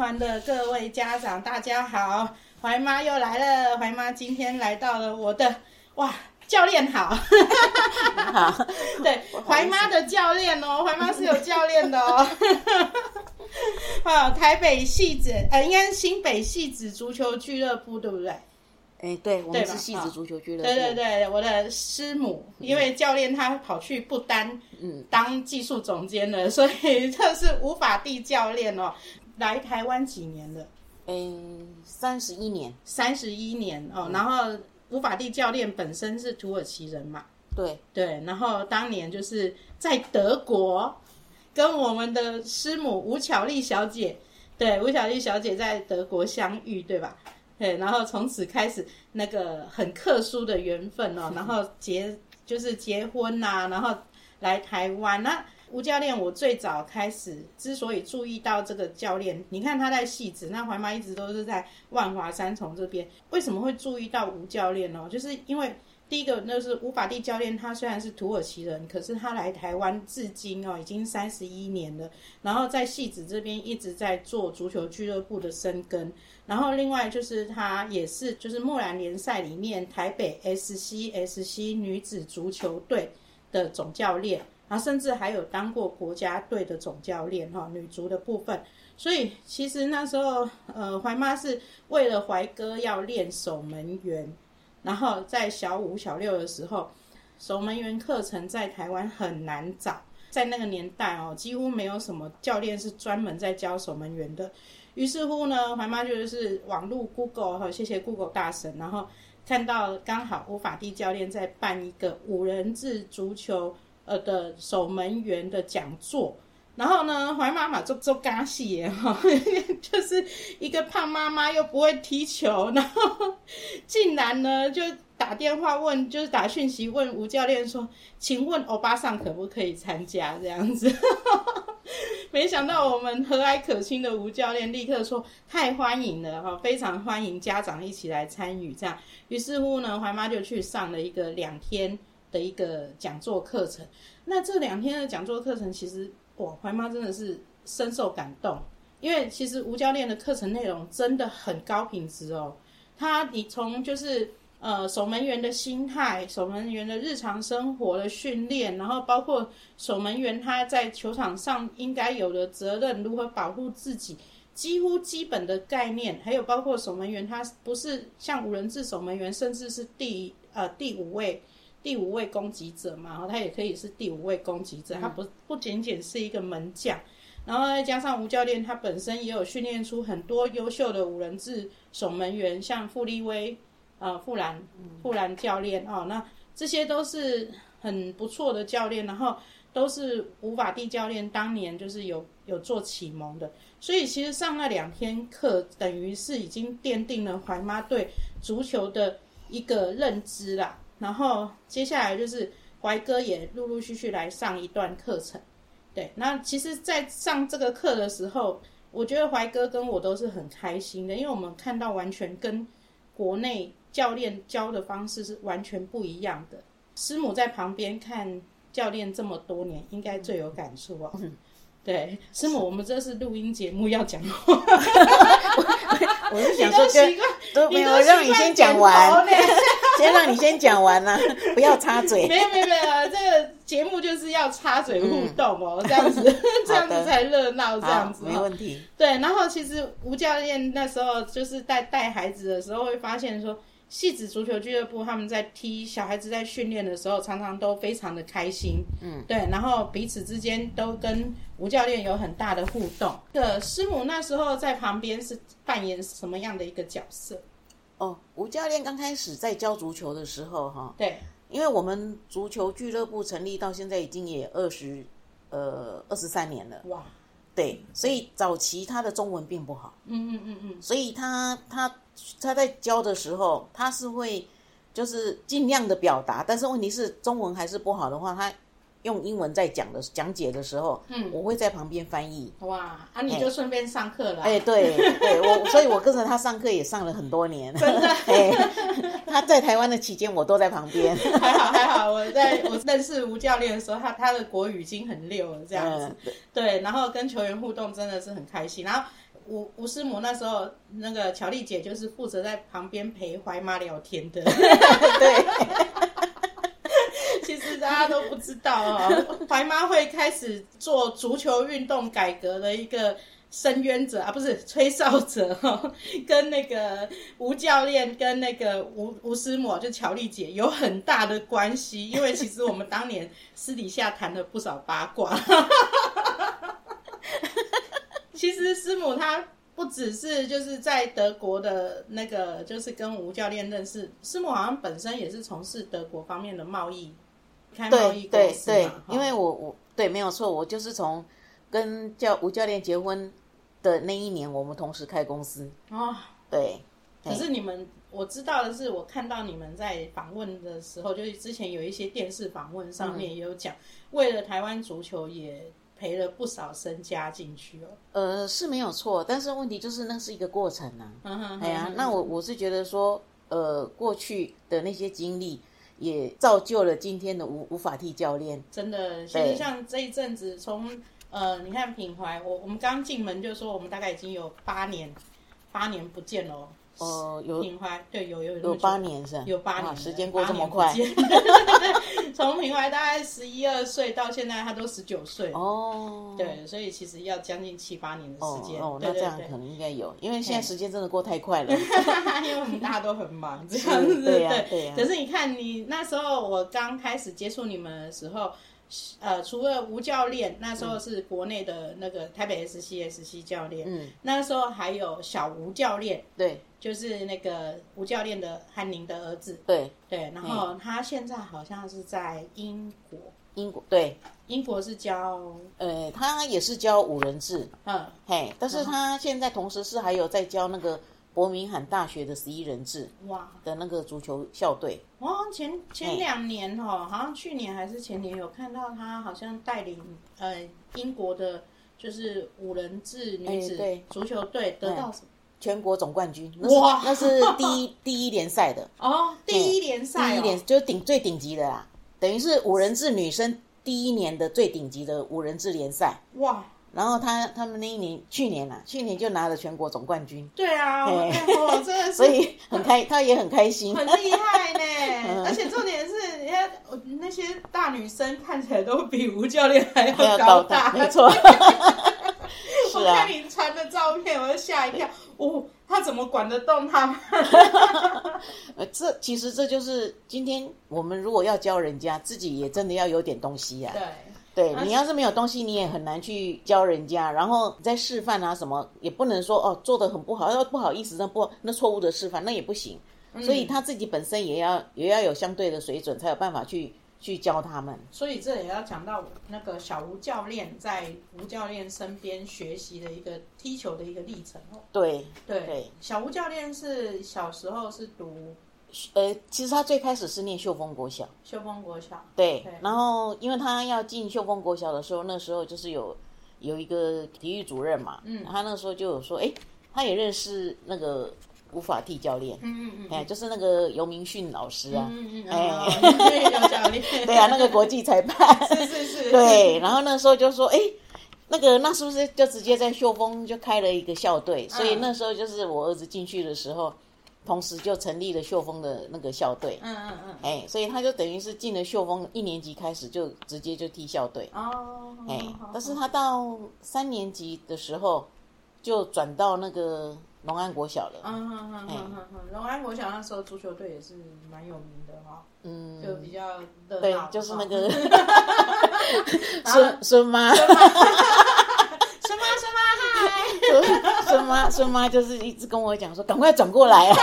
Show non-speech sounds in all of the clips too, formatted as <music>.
合应援团的各位家长，大家好！怀妈又来了，怀妈今天来到了我的哇，教练好，好，<laughs> 对，怀妈的教练哦，怀妈是有教练的哦。啊，<laughs> 台北戏子，呃，应该是新北戏子足球俱乐部，对不对？哎，对，我们是戏子足球俱乐部。对对对，我的师母，因为教练他跑去不丹，嗯，当技术总监了，所以这是无法地教练哦。来台湾几年了？嗯，三十一年，三十一年哦。然后吴法蒂教练本身是土耳其人嘛，对，对。然后当年就是在德国跟我们的师母吴巧丽小姐，对，吴巧丽小姐在德国相遇，对吧？对，然后从此开始那个很特殊的缘分哦，<laughs> 然后结就是结婚呐、然后来台湾。那吴教练，我最早开始之所以注意到这个教练，你看他在戏子，那怀妈一直都是在万华三重这边，为什么会注意到吴教练呢？就是因为第一个，那是吴法蒂教练，他虽然是土耳其人，可是他来台湾至今哦，已经三十一年了。然后在戏子这边一直在做足球俱乐部的深耕。然后另外就是他也是就是木兰联赛里面台北 SCSC 女子足球队的总教练，然后甚至还有当过国家队的总教练哈，女足的部分。所以其实那时候呃，怀妈是为了怀哥要练守门员。然后在小五、小六的时候，守门员课程在台湾很难找，在那个年代哦，几乎没有什么教练是专门在教守门员的。于是乎呢，怀妈就是网络 Google 哈，谢谢 Google 大神，然后看到刚好吴法地教练在办一个五人制足球呃的守门员的讲座。然后呢，怀妈妈做做嘎戏耶哈，<laughs> 就是一个胖妈妈又不会踢球，然后竟然呢就打电话问，就是打讯息问吴教练说：“请问欧巴桑可不可以参加？”这样子，<laughs> 没想到我们和蔼可亲的吴教练立刻说：“太欢迎了哈，非常欢迎家长一起来参与。”这样，于是乎呢，怀妈就去上了一个两天的一个讲座课程。那这两天的讲座课程，其实我，怀妈真的是深受感动，因为其实吴教练的课程内容真的很高品质哦。他你从就是呃守门员的心态、守门员的日常生活的训练，然后包括守门员他在球场上应该有的责任，如何保护自己，几乎基本的概念，还有包括守门员他不是像五人制守门员，甚至是第呃第五位。第五位攻击者嘛，然后他也可以是第五位攻击者，他不不仅仅是一个门将，然后再加上吴教练他本身也有训练出很多优秀的五人制守门员，像傅立威、呃傅兰、傅兰教练哦，那这些都是很不错的教练，然后都是吴法蒂教练当年就是有有做启蒙的，所以其实上那两天课，等于是已经奠定了怀妈对足球的一个认知啦。然后接下来就是怀哥也陆陆续续来上一段课程，对，那其实，在上这个课的时候，我觉得怀哥跟我都是很开心的，因为我们看到完全跟国内教练教的方式是完全不一样的。师母在旁边看教练这么多年，应该最有感触哦。对，师母，我们这是录音节目要讲话，<laughs> 我是想说跟习惯都没有让你先讲完，呢先让你先讲完呢、<laughs> 不要插嘴。没有没有没有，这个节目就是要插嘴互动哦，这样子 <laughs> 这样子才热闹，这样，子哦。没问题。对，然后其实吴教练那时候就是带带孩子的时候，会发现说，戏子足球俱乐部他们在踢小孩子在训练的时候，常常都非常的开心，嗯，对，然后彼此之间都跟吴教练有很大的互动。的师母那时候在旁边是扮演什么样的一个角色？哦，吴教练刚开始在教足球的时候，哈，对，因为我们足球俱乐部成立到现在已经也二十呃二十三年了，哇，对，所以早期他的中文并不好，嗯嗯嗯嗯，所以他他他在教的时候，他是会就是尽量的表达，但是问题是中文还是不好的话，他用英文在讲的讲解的时候，嗯我会在旁边翻译。哇，啊，你就顺便上课了啊，哎、对对，我所以，我跟着他上课也上了很多年。真的，<laughs> 哎，他在台湾的期间，我都在旁边。还好还好，我在我认识吴教练的时候，他他的国语已经很溜了，这样子。嗯，对，然后跟球员互动真的是很开心。然后吴吴师母那时候，那个乔丽姐就是负责在旁边陪怀妈聊天的。<laughs> 对，大家都不知道哦，<laughs> 怀妈会开始做足球运动改革的一个。深渊者啊，不是吹哨者哦，<laughs> 跟那个吴教练跟那个吴吴师母，就乔丽姐有很大的关系，因为其实我们当年私底下谈了不少八卦。<laughs> 其实师母她不只是就是在德国的那个，就是跟吴教练认识，师母好像本身也是从事德国方面的贸易，开贸易对对公司对因为我我对没有错，我就是从跟教吴教练结婚的那一年，我们同时开公司。哦，对，可是你们我知道的是，我看到你们在访问的时候，就是之前有一些电视访问上面也有讲，为了台湾足球也赔了不少身家进去哦。呃，是没有错，但是问题就是那是一个过程呐、嗯哼哎呀，那我我是觉得说，呃，过去的那些经历也造就了今天的无无法替教练。真的，其实像这一阵子从呃，你看品怀，我我们刚进门就说我们大概已经有八年八年不见了哦。哦，有平怀对有有有八年是吧？有八年时间过这么快 <laughs> 从平怀大概十一二岁到现在，他都十九岁，哦。对，所以其实要将近七八年的哦时间。哦，那这样可能应该有，因为现在时间真的过太快了。<laughs> 因为我们大家都很忙，这样子。对呀对呀可是你看，你那时候我刚开始接触你们的时候，呃，除了吴教练，那时候是国内的那个台北 SCSC 教练，嗯，那时候还有小吴教练，对。就是那个吴教练的汉宁的儿子。对，对，然后他现在好像是在英国，英国对，英国是教呃，他也是教五人制，嗯。嘿，但是他现在同时是还有在教那个伯明翰大学的十一人制哇。的那个足球校队。哦前前两年哦，好像去年还是前年有看到他好像带领呃英国的，就是五人制女子足球队得到什么？全国总冠军，那是哇。那是第一 <laughs> 第一联赛的，<laughs> 哦，第一联赛、哦，第一联就是顶最顶级的啦，等于是五人制女生第一年的最顶级的五人制联赛。哇，然后他他们那一年去年啊，去年就拿了全国总冠军，对啊，我真的是 <laughs> 所以很开，他也很开心。很厉害呢，<laughs> 嗯。而且重点是，人家那些大女生看起来都比吴教练还还要高高大，没错。<laughs> 是我啊看，你传的照片，我就吓一跳，哦，他怎么管得动他？这其实这就是今天我们如果要教人家，自己也真的要有点东西呀、对，对你要是没有东西，你也很难去教人家。然后你在示范啊什么，也不能说哦做的很不好，要不好意思，那不那错误的示范那也不行。所以他自己本身也要也要有相对的水准，才有办法去去教他们。所以这也要讲到那个小吴教练在吴教练身边学习的一个踢球的一个历程哦。对对，对，小吴教练是小时候是读呃，其实他最开始是念秀峰国小，秀峰国小，对对，然后因为他要进秀峰国小的时候，那时候就是有有一个体育主任嘛，嗯，他那时候就有说，哎，他也认识那个吴法替教练，嗯嗯嗯，哎，就是那个尤明训老师啊，嗯嗯，哎 <laughs> 哦对，有教练，<laughs> 对啊，那个国际裁判，<laughs> 是是是，对，然后那时候就说，哎，那个那是不是就直接在秀峰就开了一个校队？所以那时候就是我儿子进去的时候，同时就成立了秀峰的那个校队。嗯嗯嗯，哎，所以他就等于是进了秀峰一年级开始就直接就踢校队，哦，哎好，但是他到三年级的时候就转到那个龙安国小了，嗯哼哼哼哼哼，龙安国小那时候足球队也是蛮有名的哈，嗯，就比较热对，，就是那哈个 <laughs> <laughs> 孙孙妈，孙 <laughs> 孙妈孙妈就是一直跟我讲说，赶快转过来啊，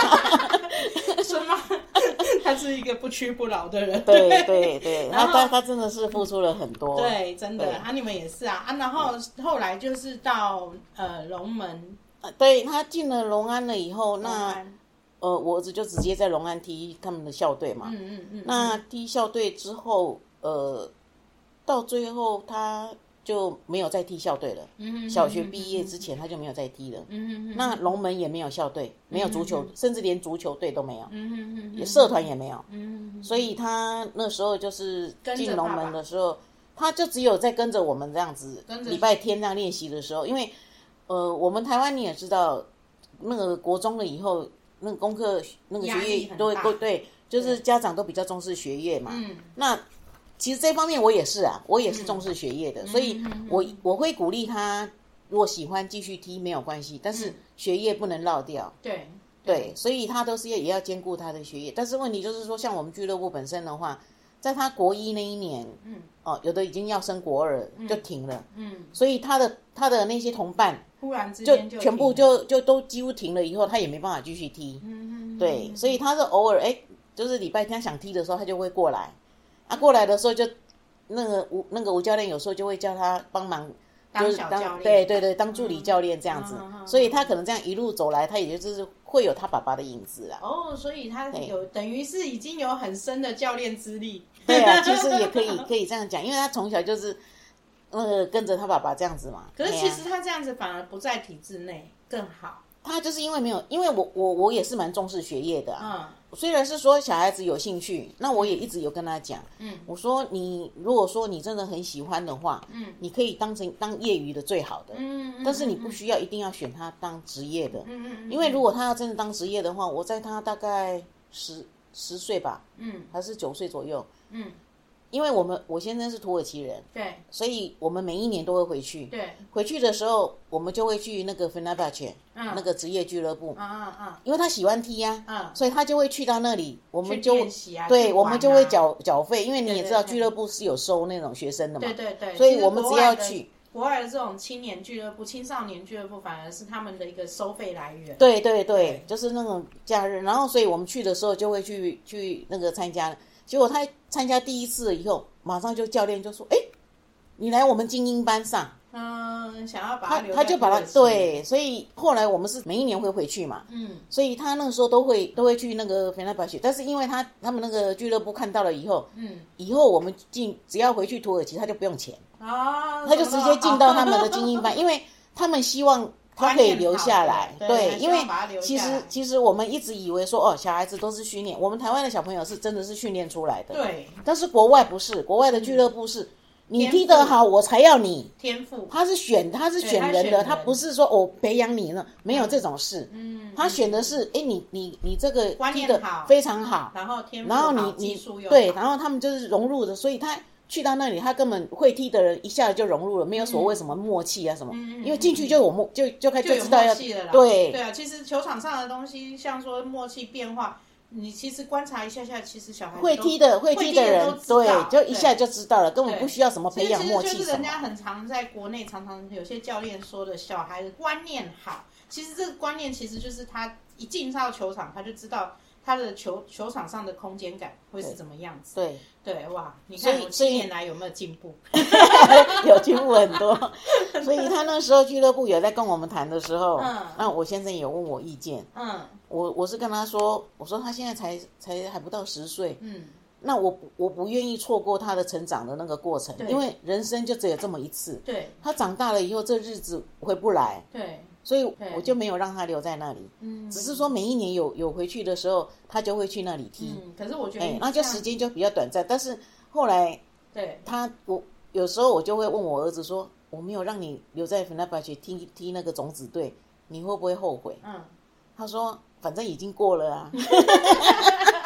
<laughs> 孙妈，<laughs> 她是一个不屈不挠的人。对对对，然后他他他真的是付出了很多。对，真的对啊，你们也是啊啊，然后后来就是到呃龙门呃对他进了龙安了以后，那呃，我儿子就直接在龙安踢他们的校队嘛。嗯嗯嗯，那踢校队之后，呃，到最后他就没有再踢校队了。嗯小学毕业之前他就没有再踢了。嗯嗯嗯，那龙门也没有校队，没有足球，甚至连足球队都没有，社团也没有。嗯所以他那时候就是进龙门的时候，他就只有在跟着我们这样子礼拜天这样练习的时候，因为呃，我们台湾你也知道，那个国中了以后，那个功课那个压学业都都对，就是家长都比较重视学业嘛。嗯那其实这方面我也是啊，我也是重视学业的，所以我我会鼓励他，如果喜欢继续踢没有关系，但是学业不能落掉。对对，所以他都是要也要兼顾他的学业。但是问题就是说，像我们俱乐部本身的话，在他国一那一年，嗯哦，有的已经要升国二就停了，嗯，所以他的他的那些同伴忽然之就间就全部就就都几乎停了，以后他也没办法继续踢。嗯嗯对，所以他是偶尔哎，就是礼拜天想踢的时候，他就会过来。啊，过来的时候就那个吴那个吴教练有时候就会叫他帮忙，就是当对对对当助理教练这样子，嗯嗯嗯所以他可能这样一路走来，他也就是会有他爸爸的影子啊。哦，所以他有等于是已经有很深的教练资历。对啊，<laughs> 其实也可以可以这样讲，因为他从小就是呃跟着他爸爸这样子嘛。可是其实他这样子反而不在体制内更好。他就是因为没有，因为我我我也是蛮重视学业的、啊。嗯。虽然是说小孩子有兴趣，那我也一直有跟他讲，嗯。我说你如果说你真的很喜欢的话，嗯。你可以当成当业余的最好的，嗯，但是你不需要一定要选他当职业的，嗯嗯嗯，因为如果他要真的当职业的话，我在他大概十十岁吧，嗯。还是九岁左右，嗯因为我们我先生是土耳其人，对。所以我们每一年都会回去。对。回去的时候，我们就会去那个 Fenerbahce、嗯。那个职业俱乐部，啊啊啊因为他喜欢踢呀、嗯，所以他就会去到那里，我们就对，我们就会啊。缴缴费，因为你也知道俱乐部是有收那种学生的嘛，对对对，所以我们只要去，国外的这种青年俱乐部、青少年俱乐部，反而是他们的一个收费来源。对对对，就是那种假日，然后所以我们去的时候就会去去那个参加，结果他参加第一次以后，马上就教练就说，哎，你来我们精英班上，嗯，想要把他留他就把他对，所以后来我们是每一年会回去嘛，嗯。所以他那个时候都会都会去那个菲拉巴雪，但是因为他他们那个俱乐部看到了以后，嗯，以后我们进只要回去土耳其，他就不用钱，啊，他就直接进到他们的精英班，<laughs> 因为他们希望他可以留下来，对因为其实其实我们一直以为说哦，小孩子都是训练，我们台湾的小朋友是真的是训练出来的，，对但是国外不是，国外的俱乐部是。你踢得好，我才要你。天赋，他是选，他是选人的，他不是说我培养你呢，没有这种事。嗯，他选的是，哎，你你你这个观踢的非常好，然后天赋然后你你对，然后他们就是融入的，所以他去到那里，他根本会踢的人一下子就融入了，没有所谓什么默契啊什么，因为进去就有默就就开就有知道要了啦。对。对啊，其实球场上的东西，像说默契变化，你其实观察一下下，其实小孩会踢的会会踢的人对，就一下就知道了，根本不需要什么培养默其实就是人。家很常在国内常常有些教练说的，小孩的观念好，其实这个观念其实就是他一进到球场，他就知道他的球球场上的空间感会是怎么样子。对，对，哇，你看我七年来有没有进步？<laughs> 有进步很多，<laughs> 所以他那时候俱乐部有在跟我们谈的时候，嗯。那我先生也问我意见，嗯。我我是跟他说，我说他现在才才还不到十岁，嗯，那我我不愿意错过他的成长的那个过程，因为人生就只有这么一次。对。他长大了以后，这日子回不来，对，所以我就没有让他留在那里。嗯，只是说每一年有有回去的时候，他就会去那里踢，嗯，可是我觉得那就时间就比较短暂。但是后来对他我有时候我就会问我儿子说，我没有让你留在 e e r b a c 踢踢那个种子队，你会不会后悔？嗯。他说反正已经过了啊。<laughs>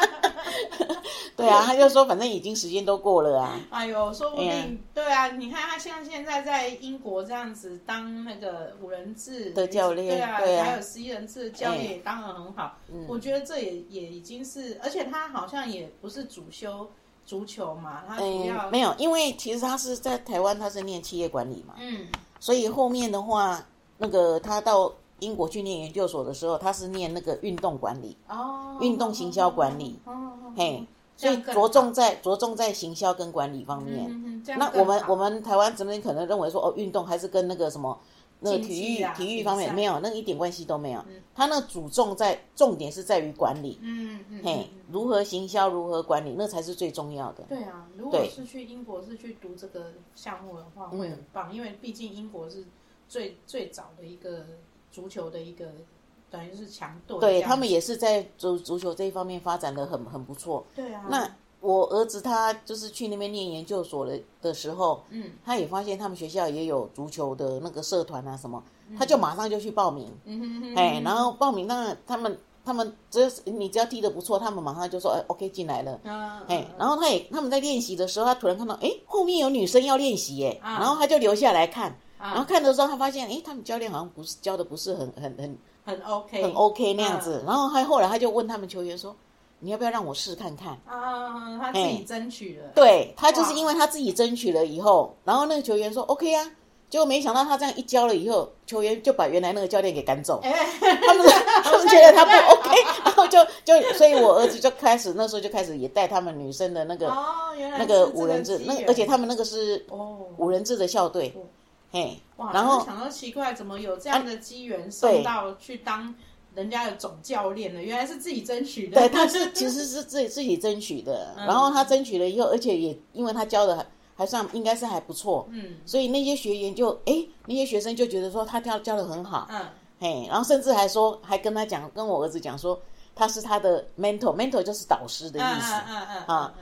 对啊，他就说反正已经时间都过了啊。哎呦，说不定、哎对啊！你看他像现在在英国这样子当那个五人制的教练对啊，对啊还有十一人制的教练哎也当得很好。嗯我觉得这也也已经是，而且他好像也不是主修足球嘛，他主嗯要、，没有，因为其实他是在台湾，他是念企业管理嘛，嗯所以后面的话，那个他到英国去念研究所的时候，他是念那个运动管理，哦，运动行销管理，哦嘿，所以着重在着重在行销跟管理方面。那我们我们台湾这边可能认为说，哦，运动还是跟那个什么。那个体育体育方面没有，那一点关系都没有。他那主重在重点是在于管理，嗯嗯嗯嘿嗯，如何行销，如何管理，那才是最重要的。对啊，如果对是去英国是去读这个项目的话，嗯会很棒，因为毕竟英国是最最早的一个足球的一个等于是强队对他们也是在足足球这一方面发展的很很不错。对啊，那我儿子他就是去那边念研究所的的时候，嗯，他也发现他们学校也有足球的那个社团啊什么，他就马上就去报名，嗯哼哼哎，然后报名，那他们他们只要你只要踢得不错，他们马上就说，哎，OK 进来了。啊哎，然后他也他们在练习的时候，他突然看到，哎，后面有女生要练习，哎，啊。然后他就留下来看，啊。然后看的时候，他发现，哎，他们教练好像不是教的不是很很很很 OK 很 OK 那样嗯子，然后他后来他就问他们球员说，你要不要让我试看看？啊，他自己争取了，对他就是因为他自己争取了以后，然后那个球员说 OK 啊，结果没想到他这样一教了以后，球员就把原来那个教练给赶走，哎，他们他们觉得他不 <laughs> OK，然后就就所以我儿子就开始那时候就开始也带他们女生的那个、哦，那个五人制，那而且他们那个是哦，五人制的校队。哦，嘿，哇，然后啊想到奇怪，怎么有这样的机缘送到去当人家的总教练呢？原来是自己争取的。对，他是 <laughs> 其实是自己自己争取的，然后他争取了以后，而且也因为他教的还还算应该是还不错，嗯。所以那些学员就哎那些学生就觉得说他教教的很好，嗯。嘿，然后甚至还说还跟他讲，跟我儿子讲说他是他的 mentor，mentor 就是导师的嗯意思。啊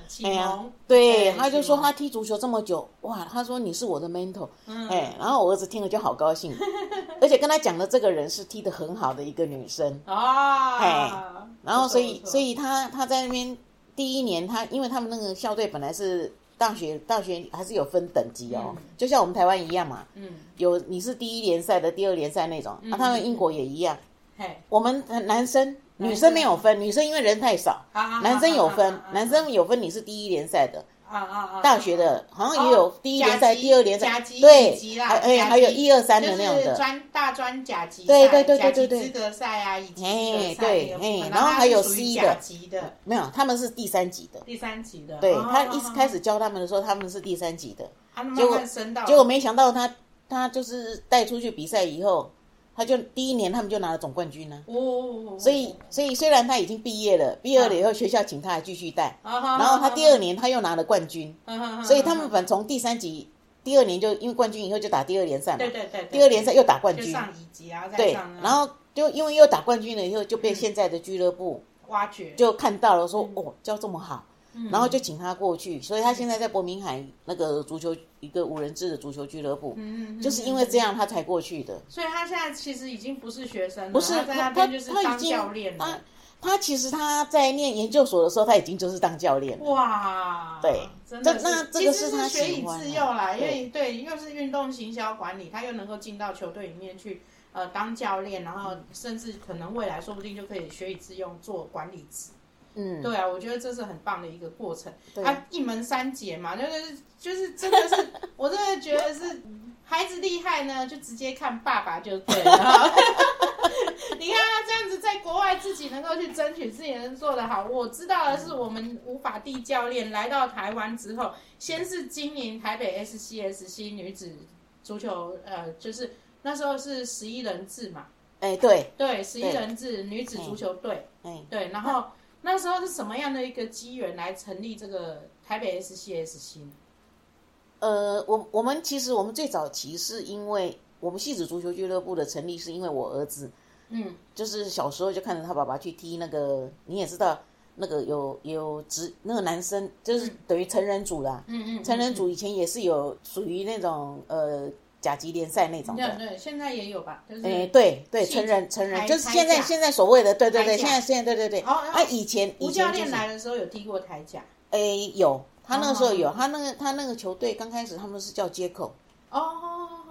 对，他就说他踢足球这么久，哇，他说你是我的 mentor，嗯。哎，然后我儿子听了就好高兴，<laughs> 而且跟他讲的这个人是踢得很好的一个女生，啊，然后所以所以他他在那边第一年他因为他们那个校队本来是大学大学还是有分等级哦，嗯。就像我们台湾一样嘛，嗯，有你是第一联赛的，第二联赛那种，啊，他们英国也一样，嘿，我们男生女生没有分，女生因为人太少，啊男生有分啊，男生有分你是第一联赛的。啊啊啊，大学的好像也有哦第一联赛、第二联赛，对还哎还有一二三的那样就是的，专大专甲级，对对对对对对。资格赛啊，乙级资哎对哎然后还有 C 甲的级的，没有，他们是第三级的。第三级的，对哦他一开始教他们的时候，他们是第三级的，结果结果没想到他他就是带出去比赛以后，他就第一年他们就拿了总冠军呢、哦，所以所以虽然他已经毕业了，毕业了以后学校请他还继续带，然然后他第二年他又拿了冠军，二所以他们本从第三级第二年就因为冠军以后就打第二联赛嘛，对对对，对第二联赛又打冠军，上一级啊，再对，然后就因为又打冠军了以后，就被现在的俱乐部挖掘，就看到了，说嗯。哦教这么好，然后就请他过去，所以他现在在伯明翰那个足球一个无人制的足球俱乐部，嗯，嗯就是因为这样他才过去的。所以他现在其实已经不是学生了，不是他他边就是当他已经教练了他。他其实他在念研究所的时候，他已经就是当教练了。哇，对真的这那这个是他学以致用啦，因为对，又是运动行销管理，他又能够进到球队里面去，呃，当教练，然后甚至可能未来说不定就可以学以致用做管理职。嗯，对啊，我觉得这是很棒的一个过程。对啊，一门三杰嘛，就是就是真的是，我真的觉得是孩子厉害呢，就直接看爸爸就对了。<laughs> 你看他这样子在国外自己能够去争取，自己能做得好。我知道的是，我们无法地教练来到台湾之后，先是经营台北 SCSC 女子足球，呃，就是那时候是十一人制嘛，哎对，对，十一人制女子足球队。哎对，然后那时候是什么样的一个机缘来成立这个台北 SCSC 呢？呃，我我们其实我们最早期是因为我们戏子足球俱乐部的成立，是因为我儿子嗯。就是小时候就看着他爸爸去踢那个，你也知道那个有有职那个男生就是等于成人组啦，嗯嗯，成人组以前也是有属于那种呃甲级联赛那种的。对对，现在也有吧，就是哎，对对，成人成人就是现在现在所谓的，对对对，现在现在对对对。哦啊，以前以吴教练来的时候有踢过台甲。哎有，他那个时候有，哦。他那个他那个球队刚开始他们是叫接口，哦。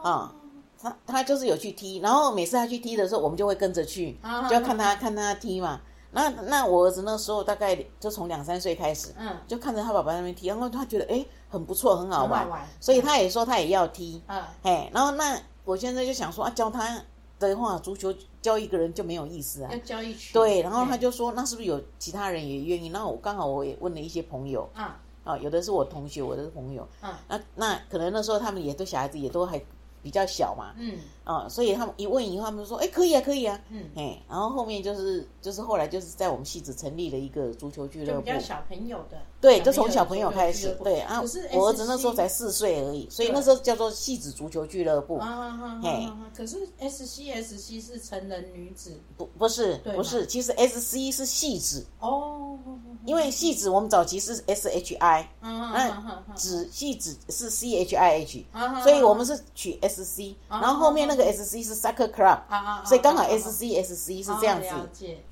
啊他他就是有去踢，然后每次他去踢的时候，我们就会跟着去，啊就要看他看他踢嘛。那那我儿子那时候大概就从两三岁开始，嗯。就看着他爸爸那边踢，然后他觉得哎很不错，很好玩，好玩。所以他也说他也要踢，嗯。哎，然后那我现在就想说啊，教他的话，足球教一个人就没有意思啊。要。教一群。对，然后他就说，那是不是有其他人也愿意？那我刚好我也问了一些朋友。啊啊，有的是我同学，我的是朋友。嗯。那那可能那时候他们也都小孩子也都还比较小嘛，嗯啊，所以他们一问以后，他们就说，哎，可以啊，可以啊，嗯，哎，然后后面就是就是后来就是在我们戏子成立了一个足球俱乐部就比，较小朋友的。对，就从小朋友开始对啊可是，我儿子那时候才四岁而已，所以那时候叫做戏子足球俱乐部，啊啊啊啊嘿啊！可是 S C S C 是成人女子不不是不是，其实 S C 是戏子，哦，因为戏子我们早期是 S H I，嗯嗯嗯子戏子是 C H I H，嗯所以我们是取 S C，然后后面那个 S C 是 Soccer Club，所以刚好 S C S C 是这样子。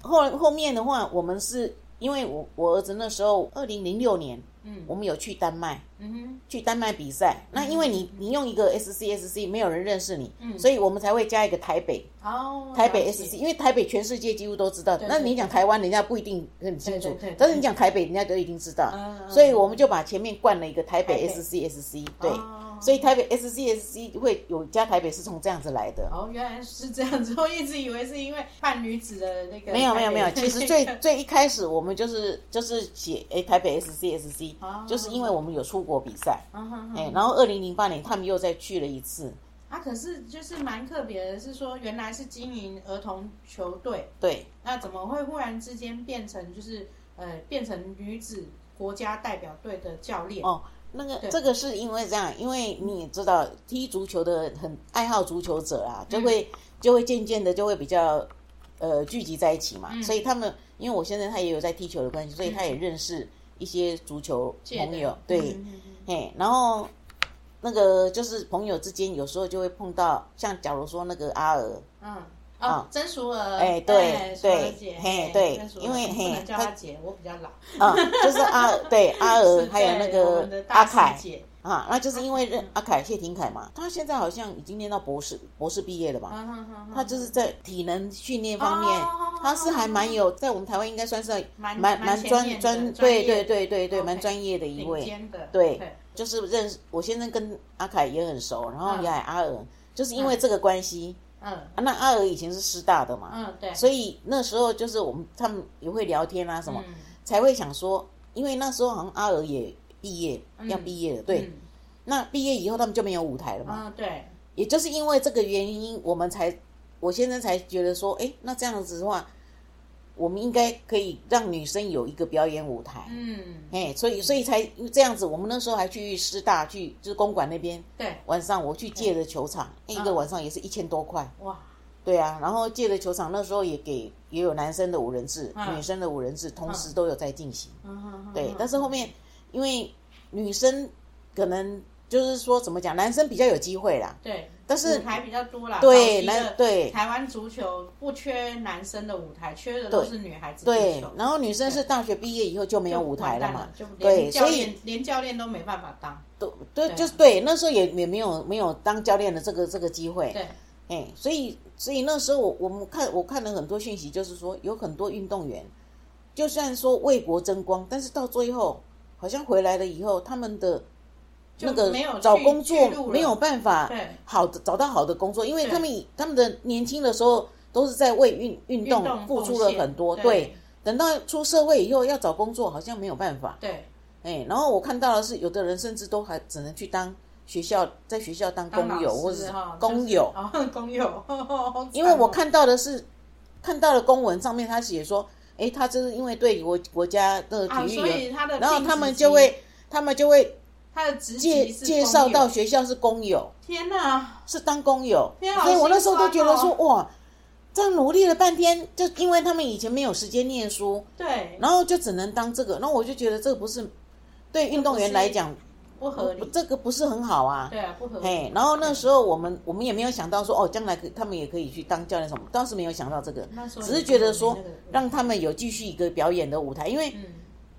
后后面的话，我们是因为我我儿子那时候二零零六年，嗯。我们有去丹麦。嗯哼。去丹麦比赛，那因为你你用一个 S C S C 没有人认识你，嗯。所以我们才会加一个台北，哦，台北 S C，因为台北全世界几乎都知道。对那你讲台湾，人家不一定很清楚但是你讲台北，人家都一定知道。所以我们就把前面冠了一个台北台北。S C S C，对。哦，所以台北 S C S C 会有加台北是从这样子来的。哦，原来是这样子，我一直以为是因为扮女子的那个。没有没有没有，其实最最一开始我们就是就是写诶台北 S C S C，哦就是因为我们有出国比赛，哎，然后二零零八年他们又再去了一次，啊，可是就是蛮特别的，是说原来是经营儿童球队，对。那怎么会忽然之间变成就是呃变成女子国家代表队的教练？哦，那个这个是因为这样，因为你也知道踢足球的很爱好足球者啊，就会、嗯就会渐渐的就会比较呃聚集在一起嘛，嗯。所以他们因为我现在他也有在踢球的关系，所以他也认识一些足球朋友，对，嘿，然后那个就是朋友之间有时候就会碰到，像假如说那个阿尔，嗯，哦，曾淑儿，哎对对，嘿嘿对因为嘿她她姐，我比较老，啊，就是阿对阿尔，还有那个阿凯，啊，那就是因为认阿凯谢廷凯嘛，他现在好像已经念到博士，博士毕业了吧？他就是在体能训练方面，哦他是还蛮有，在我们台湾应该算是蛮蛮蛮专专，对对对对对，蛮专业的一位。对就是认识我先生跟阿凯也很熟，然后嗯也还阿尔，就是因为这个关系，嗯。啊那阿尔以前是师大的嘛，嗯对，所以那时候就是我们他们也会聊天啊什么，嗯。才会想说，因为那时候好像阿尔也毕业要毕业了，对，嗯。那毕业以后他们就没有舞台了嘛，嗯对，也就是因为这个原因，我们才我现在才觉得说，哎，那这样子的话，我们应该可以让女生有一个表演舞台，嗯。哎，所以所以才这样子。我们那时候还去师大去，就是公馆那边，对，晚上我去借的球场，一个晚上也是一千多块，哇，对啊。然后借的球场那时候也给也有男生的五人制，嗯。女生的五人制，同时都有在进行。对，但是后面因为女生可能就是说怎么讲，男生比较有机会啦，对，但是舞台比较多啦，对早期的男对。台湾足球不缺男生的舞台，缺的都是女孩子，对然后女生是大学毕业以后就没有舞台了嘛，就对。所以练连教练都没办法当，都对，对。就是对，那时候也也没有没有当教练的这个这个机会，对，哎，所以所以那时候我我们看我看了很多讯息，就是说有很多运动员，就算说为国争光，但是到最后好像回来了以后，他们的那个没有找工作没有办法对好的找到好的工作，因为他们他们的年轻的时候都是在为运运动付出了很多，对对，等到出社会以后要找工作好像没有办法，对，哎，然后我看到的是有的人甚至都还只能去当学校在学校当工友或者是工友，工友，<laughs> 因为我看到的是，看到了公文上面他写说，哎，他这是因为对国国家的体育然后他们就会他们就会他的职介介绍到学校是工友，天哪，是当工友，天啊所以我那时候都觉得说，哇，这样努力了半天，就因为他们以前没有时间念书，对，然后就只能当这个，那我就觉得这个不是对运动员来讲，不合理，这个不是很好啊。对啊，不合理，嘿，然后那时候我们我们也没有想到说哦，将来可他们也可以去当教练什么，当时没有想到这个。只是觉得说让他们有继续一个表演的舞台，因为嗯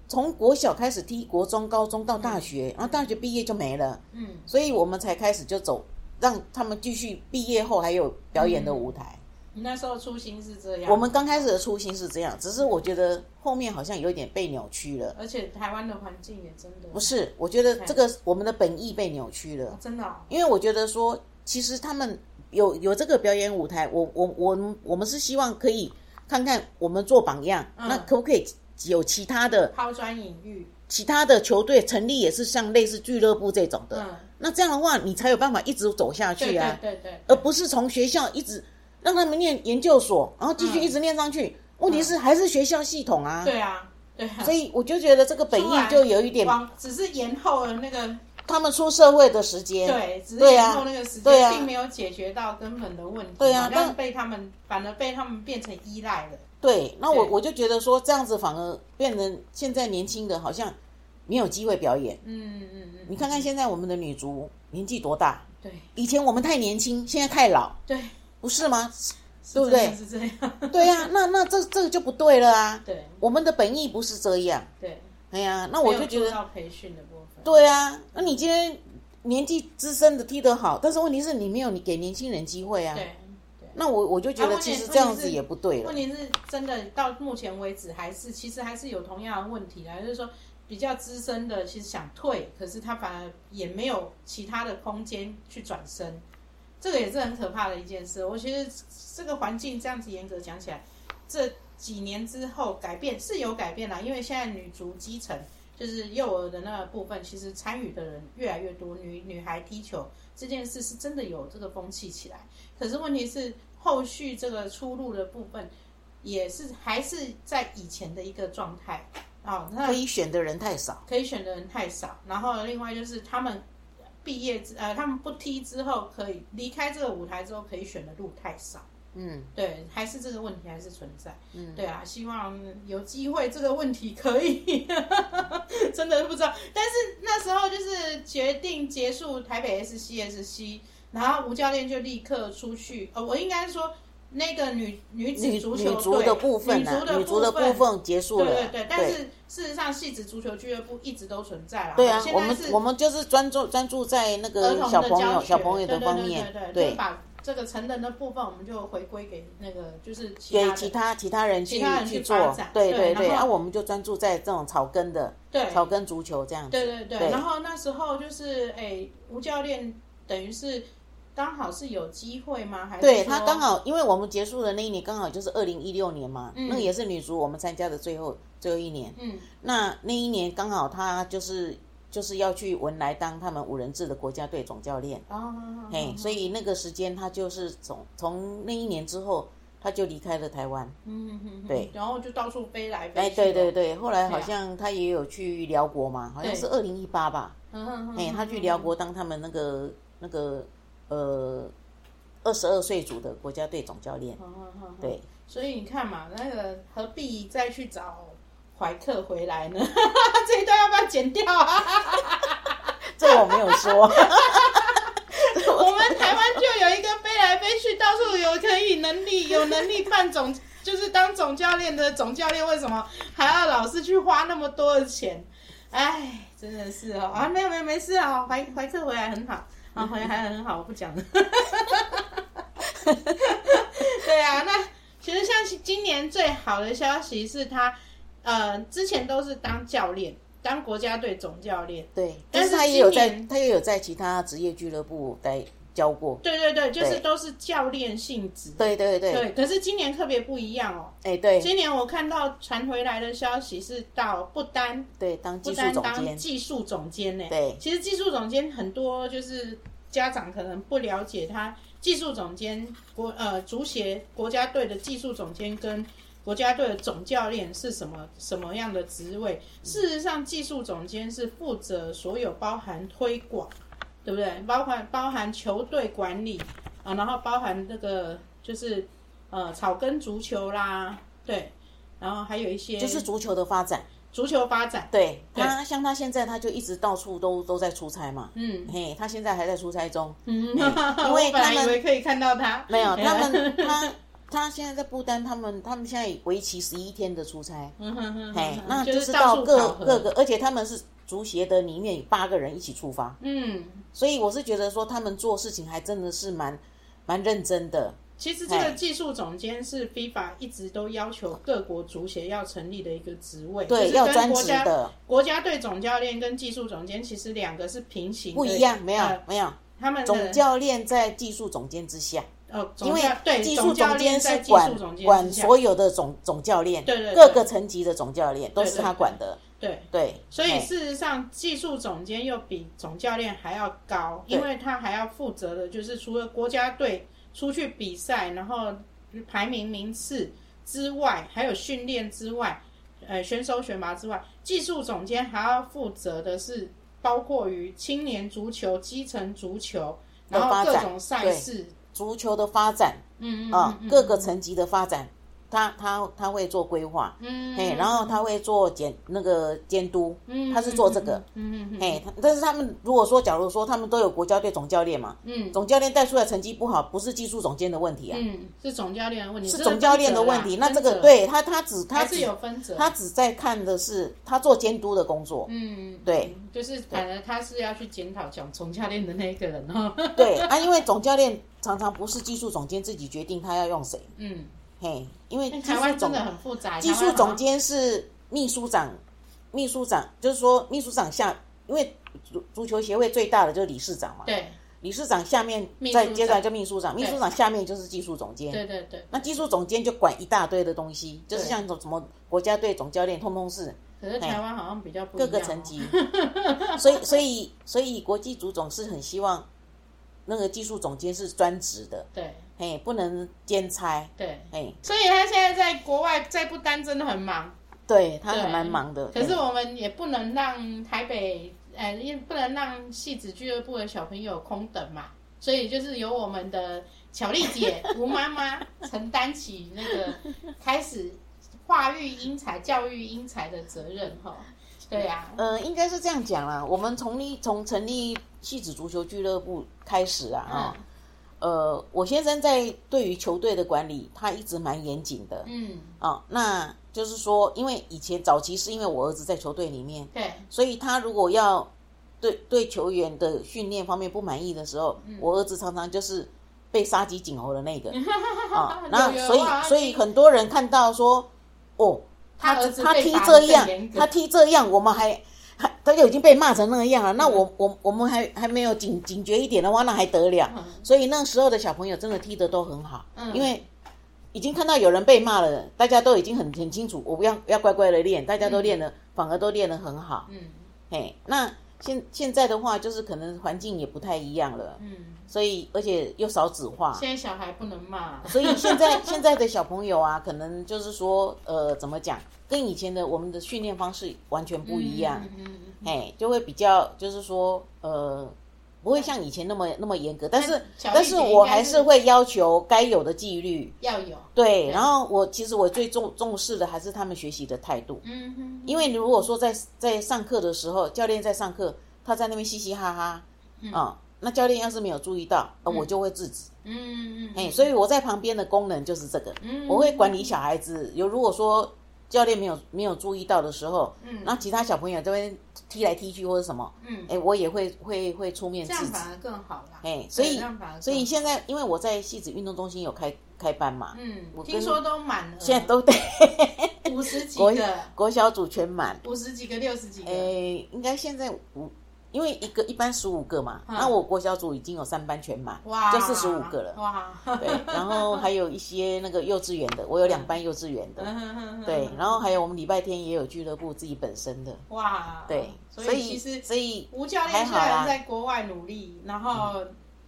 从国小开始踢，国中、高中到大学，然后大学毕业就没了，嗯，所以我们才开始就走，让他们继续毕业后还有表演的舞台。你那时候初心是这样，我们刚开始的初心是这样，只是我觉得后面好像有点被扭曲了。而且台湾的环境也真的不是，我觉得这个我们的本意被扭曲了。真的哦，因为我觉得说，其实他们有有这个表演舞台，我我我我们是希望可以看看我们做榜样，那可不可以有其他的抛砖引玉？其他的球队成立也是像类似俱乐部这种的，那这样的话你才有办法一直走下去啊，对对对，而不是从学校一直让他们念研究所，然后继续一直念上去。问题是还是学校系统啊，对啊，对啊，所以我就觉得这个本意就有一点，只是延后了那个他们出社会的时间，对，只是延后那个时间，并没有解决到根本的问题，对啊，但被他们反而被他们变成依赖了。对，那我我就觉得说这样子反而变成现在年轻的好像没有机会表演。嗯嗯嗯。你看看现在我们的女足年纪多大？对。以前我们太年轻，现在太老。对。不是吗？对不对？是这样。对呀，那那这这个就不对了啊。对。我们的本意不是这样。对。哎呀，那我就觉得。培训的部分。对啊，那你今天年纪资深的踢得好，但是问题是你没有你给年轻人机会啊。对。那我我就觉得其实这样子也不对了。问题是真的到目前为止还是其实还是有同样的问题啊，就是说比较资深的其实想退，可是他反而也没有其他的空间去转身，这个也是很可怕的一件事。我觉得这个环境这样子严格讲起来，这几年之后改变是有改变啦，因为现在女足基层就是幼儿的那个部分，其实参与的人越来越多，女女孩踢球这件事是真的有这个风气起来。可是问题是。后续这个出路的部分，也是还是在以前的一个状态啊。可以选的人太少，可以选的人太少。然后另外就是他们毕业之呃，他们不踢之后，可以离开这个舞台之后，可以选的路太少。嗯，对，还是这个问题还是存在。嗯，对啊，希望有机会这个问题可以，<laughs> 真的不知道。但是那时候就是决定结束台北 SCSC。然后吴教练就立刻出去，呃，我应该说那个女女子足球队的部分，女足的部分结束了，对对对。但是事实上，戏子足球俱乐部一直都存在啦。对啊，我们我们就是专注专注在那个小朋友小朋友的方面，对对对，把这个成人的部分，我们就回归给那个就是给其他其他人去去做，对对对。然后我们就专注在这种草根的，对草根足球这样子。对对对。然后那时候就是哎，吴教练等于是。刚好是有机会吗？还是对他刚好，因为我们结束的那一年刚好就是二零一六年嘛，那个也是女足我们参加的最后最后一年。嗯，那那一年刚好他就是就是要去文莱当他们五人制的国家队总教练。哦，嘿，所以那个时间他就是从从那一年之后他就离开了台湾。嗯嗯对，然后就到处飞来飞去。哎，对对对，后来好像他也有去辽国嘛，好像是二零一八吧。嗯嗯哎，他去辽国当他们那个那个。呃，二十二岁组的国家队总教练，对，所以你看嘛，那个何必再去找怀特回来呢？<laughs> 这一段要不要剪掉啊？<laughs> 这我没有说。<laughs> 我们台湾就有一个飞来飞去，到处有可以能力、有能力办总，就是当总教练的总教练，为什么还要老是去花那么多的钱？哎，真的是哦啊，没有没有没事啊，怀怀特回来很好。啊，好像还很好，我不讲了。<laughs> 对啊，那其实像今年最好的消息是他，呃，之前都是当教练，当国家队总教练。对，但是他也有在，他也有在其他职业俱乐部待。教过，对对对，就是都是教练性质。对对对，对。可是今年特别不一样哦。哎，对。今年我看到传回来的消息是到不单对当技术总监，技术总监呢。对。其实技术总监很多就是家长可能不了解他，技术总监国呃足协国家队的技术总监跟国家队的总教练是什么什么样的职位？事实上，技术总监是负责所有包含推广。对不对？包含包含球队管理啊，然后包含这个就是呃草根足球啦，对，然后还有一些就是足球的发展，足球发展。对他像他现在他就一直到处都都在出差嘛，嗯，嘿，他现在还在出差中，嗯，<laughs> 因为他们以为可以看到他，没有，他们他他现在在不丹，他们他们现在为期十一天的出差，嗯哼哼，嘿，那就是到各各个，而且他们是。足协的里面有八个人一起出发，嗯，所以我是觉得说他们做事情还真的是蛮蛮认真的。其实这个技术总监是 FIFA 一直都要求各国足协要成立的一个职位，对，要专职的。国家队总教练跟技术总监其实两个是平行，不一样，没有没有。他们总教练在技术总监之下，哦，总因为对技术总监是管管所有的总总教练，对对对各个层级的总教练都是他管的，对。对，嘿所以事实上，技术总监又比总教练还要高，因为他还要负责的就是除了国家队出去比赛，然后排名名次之外，还有训练之外，呃，选手选拔之外，技术总监还要负责的是包括于青年足球、基层足球，然后各种赛事，足球的发展嗯嗯啊嗯，嗯各个层级的发展，他他他会做规划，嗯，嘿，然后他会做监那个监督，嗯他是做这个，嗯嗯嗯嘿，但是他们如果说，假如说他们都有国家队总教练嘛，嗯总教练带出来成绩不好，不是技术总监的问题啊，嗯，是总教练的问题，是总教练的问题。那这个对他他只他还是有分责，他只在看的是他做监督的工作，嗯，对嗯，就是反而他是要去检讨讲总教练的那一个人哦。对啊，因为总教练常常不是技术总监自己决定他要用谁，嗯，嘿，因为台湾真的很复杂，技术总监是秘书长，秘书长就是说秘书长下，因为足足球协会最大的就是理事长嘛，对理事长下面再接下来就秘书长，秘对书长下面就是技术总监。对对对。那技术总监就管一大堆的东西，就是对像什么国家队总教练，通通是可是台湾好像比较各个层级。<laughs> 所以，所以，所以国际足总是很希望那个技术总监是专职的，对嘿，不能兼差，对，嘿，所以他现在在国外在不丹真的很忙，对他对还蛮忙的。可是我们也不能让台北，呃，也不能让戏子俱乐部的小朋友空等嘛，所以就是由我们的巧丽姐、<laughs> 吴妈妈承担起那个开始化育英才、教育英才的责任哈。对呀、呃，应该是这样讲啦。我们从立从成立戏子足球俱乐部开始啊，啊、嗯呃，我先生在对于球队的管理，他一直蛮严谨的。嗯，啊、那就是说，因为以前早期是因为我儿子在球队里面，对，所以他如果要对对球员的训练方面不满意的时候，嗯我儿子常常就是被杀鸡儆猴的那个 <laughs> 啊。<laughs> 那所以啊所以很多人看到说，哦，他他踢这样他踢这样，我们还。还他就已经被骂成那样了，那嗯。我我我们还还没有警警觉一点的话，那还得了？嗯。所以那时候的小朋友真的踢得都很好，嗯。因为已经看到有人被骂了，大家都已经很很清楚，我不要要乖乖的练，大家都练的、反而都练得很好。嗯。嘿，那现现在的话，就是可能环境也不太一样了，嗯，所以而且又少子化，现在小孩不能骂，所以现在 <laughs> 现在的小朋友啊，可能就是说，呃，怎么讲，跟以前的我们的训练方式完全不一样，哎嗯嗯嗯哎，就会比较就是说，呃。不会像以前那么那么严格，但是但是我还是会要求该有的纪律，要有，对。然后我其实我最重重视的还是他们学习的态度，嗯哼，因为如果说在在上课的时候，教练在上课，他在那边嘻嘻哈哈，啊、那教练要是没有注意到，呃我就会制止。嗯嗯嗯，哎、所以我在旁边的功能就是这个，嗯。我会管理小孩子。有如果说教练没有没有注意到的时候，嗯，然后其他小朋友这边踢来踢去或者什么，嗯哎、我也会会会出面这制止。这样反而更好啦。哎、所以所以现在因为我在戏子运动中心有开开班嘛，嗯，我听说都满了，现在都 <laughs> 对五十几个，国小组全满，五十几个，六十几个，哎、应该现在五。因为一个一班十五个嘛，那我国小组已经有三班全满，嗯哇，就四十五个了。哇，对，然后还有一些那个幼稚园的，我有两班幼稚园的，嗯对，然后还有我们礼拜天也有俱乐部自己本身的，哇，对，所以其实所以吴教还练虽然好在国外努力，然后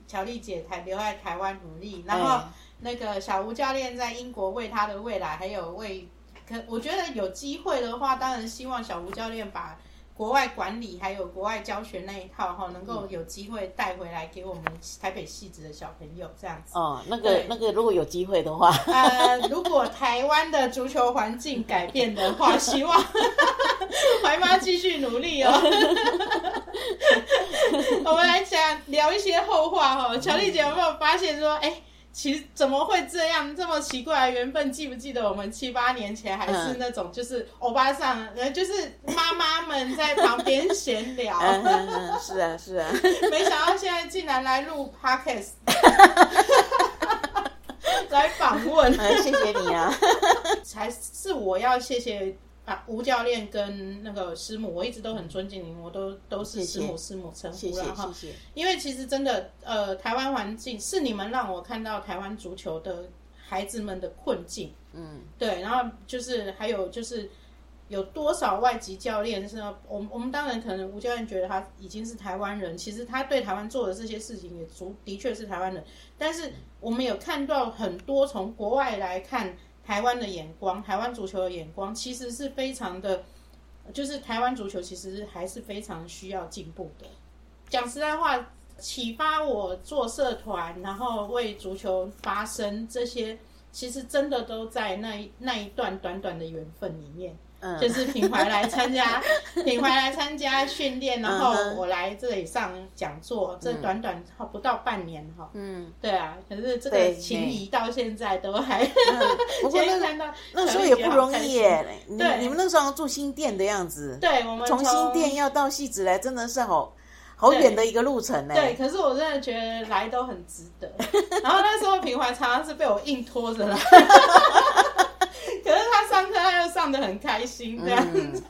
乔丽姐台留在台湾努力，然后哎那个小吴教练在英国为他的未来还有为，可我觉得有机会的话，当然希望小吴教练把。国外管理还有国外教学那一套哈，能够有机会带回来给我们台北戏子的小朋友这样子。哦，那个那个如果有机会的话，呃，<laughs> 如果台湾的足球环境改变的话，<laughs> 希望 <laughs> 怀妈继续努力哦。我们来讲聊一些后话哦。乔丽姐有没有发现说，哎、其实怎么会这样？这么奇怪的缘分，记不记得我们七八年前还是嗯。那种就是欧巴桑，呃，就是妈妈们在旁边闲聊，<laughs> 嗯嗯嗯，是啊是啊，没想到现在竟然来录 podcast，<laughs> 来访问。哎，谢谢你啊，<laughs> 才是我要谢谢把吴教练跟那个师母，我一直都很尊敬您，我都都是师母师母称呼了哈。因为其实真的，呃，台湾环境是你们让我看到台湾足球的孩子们的困境。嗯，对，然后就是还有就是有多少外籍教练是呢？我们我们当然可能吴教练觉得他已经是台湾人，其实他对台湾做的这些事情也足的确是台湾人，但是我们有看到很多从国外来看台湾的眼光，台湾足球的眼光，其实是非常的，就是台湾足球其实还是非常需要进步的。讲实在话，启发我做社团，然后为足球发声这些。其实真的都在那一那一段短短的缘分里面，嗯，就是品怀来参加，<laughs> 品怀来参加训练，然后我来这里上讲座，这短短不到半年哈，嗯，对啊，可是这个情谊到现在都还，<laughs> 不过那看到那时候也不容易耶，对，你们那时候住新店的样子，对，我们从新店要到戏子来，真的是好。好远的一个路程呢。对，可是我真的觉得来都很值得。<laughs> 然后那时候平怀常常是被我硬拖着来，可是他上课他又上的很开心这样子，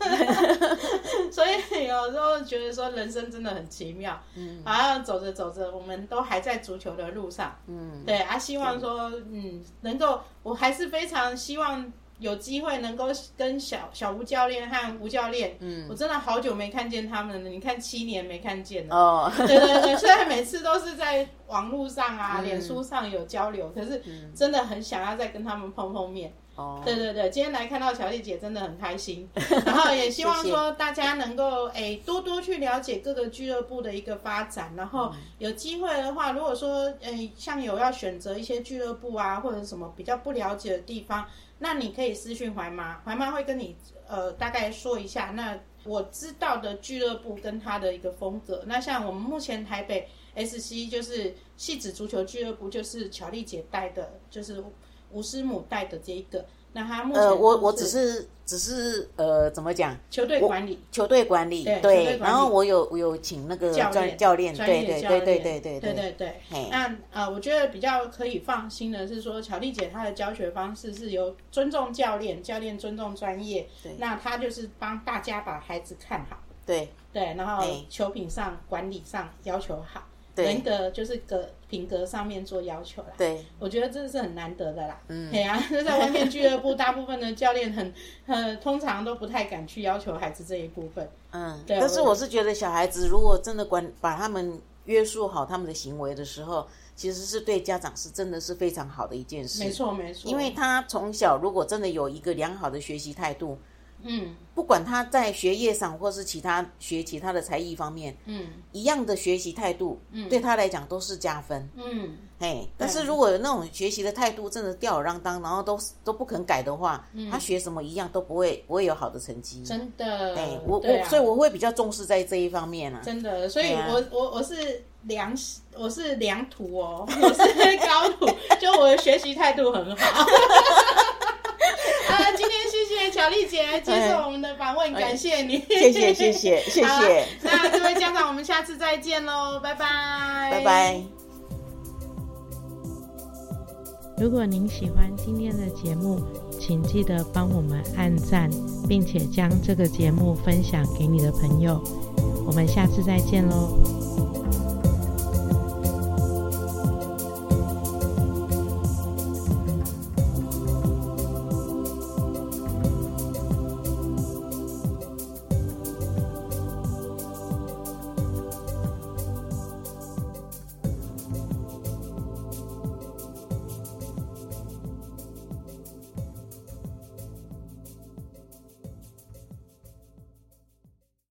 <laughs> 所以有时候觉得说人生真的很奇妙。嗯，好像走着走着，我们都还在足球的路上。嗯，对啊，希望说嗯能够，我还是非常希望。有机会能够跟小小吴教练和吴教练，嗯，我真的好久没看见他们了。你看七年没看见了，哦，对对对，虽然每次都是在网络上啊、脸书上有交流，可是真的很想要再跟他们碰碰面。哦，对对对，今天来看到乔丽姐真的很开心，<laughs> 然后也希望说大家能够诶多多去了解各个俱乐部的一个发展，然后有机会的话，如果说诶像有要选择一些俱乐部啊或者什么比较不了解的地方。那你可以私讯怀妈，怀妈会跟你呃大概说一下。那我知道的俱乐部跟他的一个风格。那像我们目前台北 SC 就是戏子足球俱乐部，就是乔丽姐带的，就是吴师母带的这一个。那他目前呃，我我只是只是呃，怎么讲？球队管理，球队管理，对。然后我有我有请那个教练教练，对对对对对对对对对。那呃，我觉得比较可以放心的是说，巧丽姐她的教学方式是由尊重教练，教练尊重专业。对。那她就是帮大家把孩子看好。对对，然后球品上、管理上要求好。人格就是格品格上面做要求啦，对，我觉得这是很难得的啦。嗯，对啊，<laughs> 在外面俱乐部，大部分的教练很 <laughs> 很通常都不太敢去要求孩子这一部分。嗯，对。但是我是觉得小孩子如果真的管把他们约束好他们的行为的时候，其实是对家长是真的是非常好的一件事。没错没错，因为他从小如果真的有一个良好的学习态度。嗯，不管他在学业上或是其他学其他的才艺方面，嗯，一样的学习态度，嗯，对他来讲都是加分，嗯，嘿，但是如果有那种学习的态度真的吊儿郎当，然后都都不肯改的话，他学什么一样都不会不会有好的成绩，真的，哎，我我所以我会比较重视在这一方面啊，真的，所以我我我是良我是良徒哦，我是高徒，<laughs> 就我的学习态度很好。啊，今天谢谢巧丽姐接受我们的访问，感谢你，谢谢谢谢 <laughs> 谢谢。那各位家长，我们下次再见喽，拜拜，拜拜。如果您喜欢今天的节目，请记得帮我们按赞，并且将这个节目分享给你的朋友。我们下次再见喽。